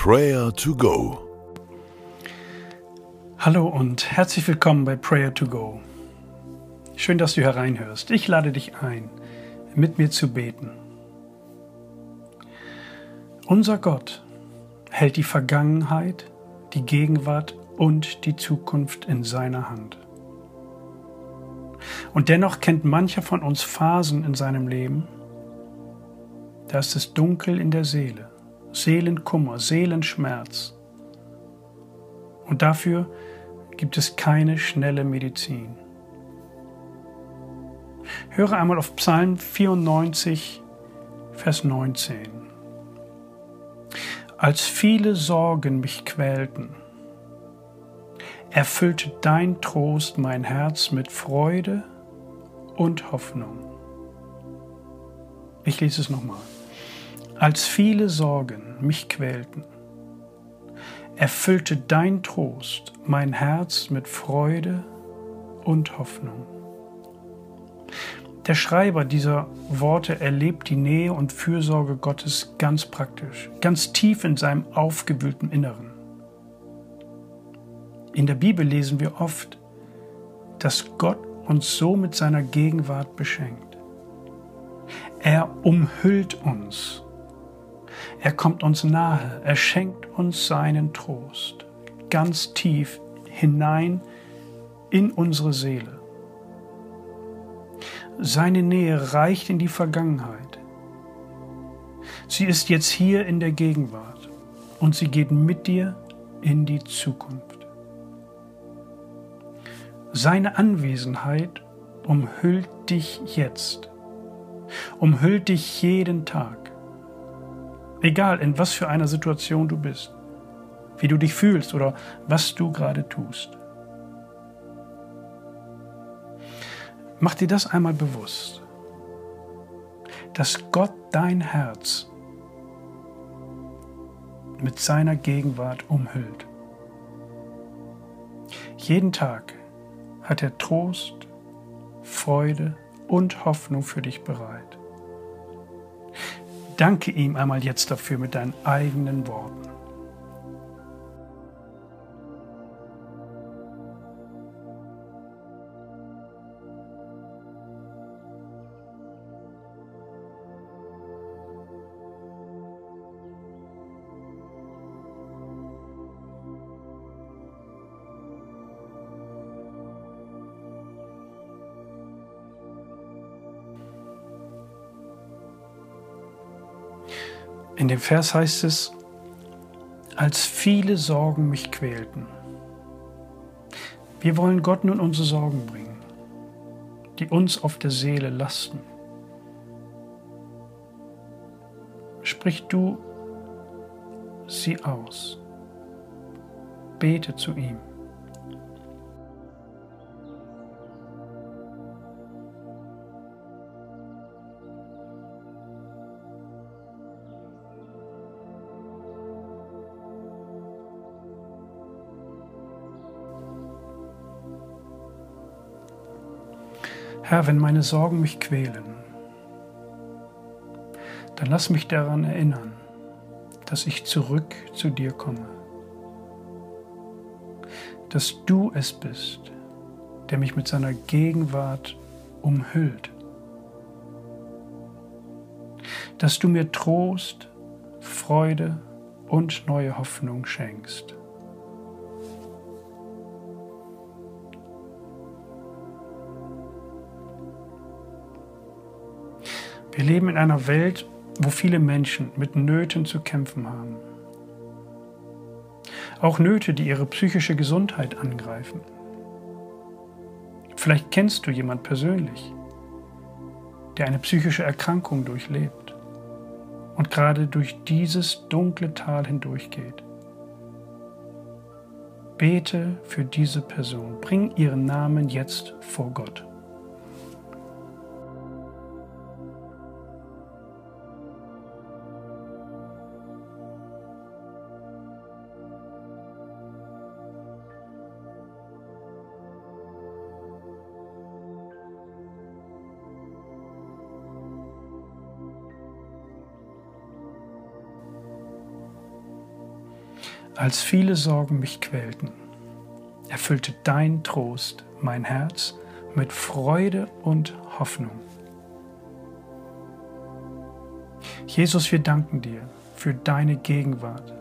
Prayer to Go. Hallo und herzlich willkommen bei Prayer to Go. Schön, dass du hereinhörst. Ich lade dich ein, mit mir zu beten. Unser Gott hält die Vergangenheit, die Gegenwart und die Zukunft in seiner Hand. Und dennoch kennt mancher von uns Phasen in seinem Leben, da ist es dunkel in der Seele Seelenkummer, Seelenschmerz. Und dafür gibt es keine schnelle Medizin. Höre einmal auf Psalm 94, Vers 19. Als viele Sorgen mich quälten, erfüllte dein Trost mein Herz mit Freude und Hoffnung. Ich lese es nochmal als viele Sorgen mich quälten, erfüllte dein Trost mein Herz mit Freude und Hoffnung. Der Schreiber dieser Worte erlebt die Nähe und Fürsorge Gottes ganz praktisch, ganz tief in seinem aufgewühlten Inneren. In der Bibel lesen wir oft, dass Gott uns so mit seiner Gegenwart beschenkt. Er umhüllt uns er kommt uns nahe, er schenkt uns seinen Trost, ganz tief hinein in unsere Seele. Seine Nähe reicht in die Vergangenheit. Sie ist jetzt hier in der Gegenwart und sie geht mit dir in die Zukunft. Seine Anwesenheit umhüllt dich jetzt, umhüllt dich jeden Tag. Egal in was für einer Situation du bist, wie du dich fühlst oder was du gerade tust. Mach dir das einmal bewusst, dass Gott dein Herz mit seiner Gegenwart umhüllt. Jeden Tag hat er Trost, Freude und Hoffnung für dich bereit. Danke ihm einmal jetzt dafür mit deinen eigenen Worten. In dem Vers heißt es, als viele Sorgen mich quälten. Wir wollen Gott nun unsere Sorgen bringen, die uns auf der Seele lasten. Sprich du sie aus. Bete zu ihm. Herr, wenn meine Sorgen mich quälen, dann lass mich daran erinnern, dass ich zurück zu dir komme. Dass du es bist, der mich mit seiner Gegenwart umhüllt. Dass du mir Trost, Freude und neue Hoffnung schenkst. Wir leben in einer Welt, wo viele Menschen mit Nöten zu kämpfen haben. Auch Nöte, die ihre psychische Gesundheit angreifen. Vielleicht kennst du jemand persönlich, der eine psychische Erkrankung durchlebt und gerade durch dieses dunkle Tal hindurchgeht. Bete für diese Person, bring ihren Namen jetzt vor Gott. Als viele Sorgen mich quälten, erfüllte dein Trost mein Herz mit Freude und Hoffnung. Jesus, wir danken dir für deine Gegenwart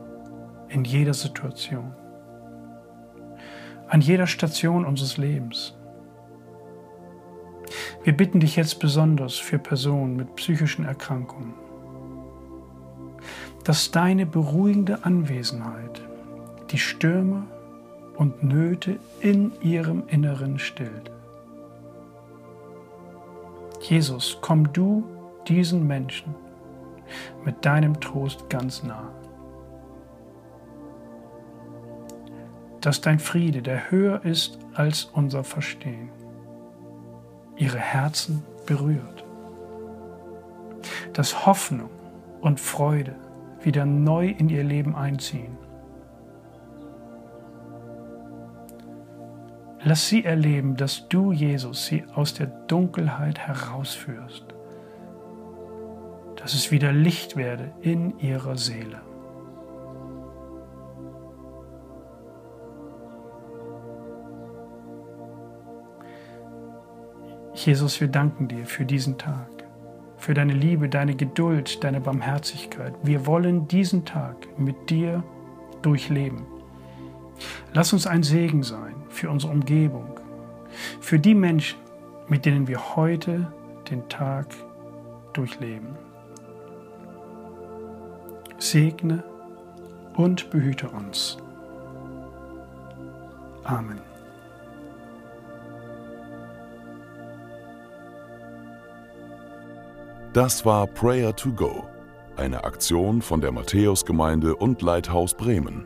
in jeder Situation, an jeder Station unseres Lebens. Wir bitten dich jetzt besonders für Personen mit psychischen Erkrankungen, dass deine beruhigende Anwesenheit die Stürme und Nöte in ihrem Inneren stillt. Jesus, komm du diesen Menschen mit deinem Trost ganz nah. Dass dein Friede, der höher ist als unser Verstehen, ihre Herzen berührt. Dass Hoffnung und Freude wieder neu in ihr Leben einziehen. Lass sie erleben, dass du, Jesus, sie aus der Dunkelheit herausführst, dass es wieder Licht werde in ihrer Seele. Jesus, wir danken dir für diesen Tag, für deine Liebe, deine Geduld, deine Barmherzigkeit. Wir wollen diesen Tag mit dir durchleben. Lass uns ein Segen sein für unsere Umgebung, für die Menschen, mit denen wir heute den Tag durchleben. Segne und behüte uns. Amen. Das war Prayer to Go, eine Aktion von der Matthäusgemeinde und Leithaus Bremen.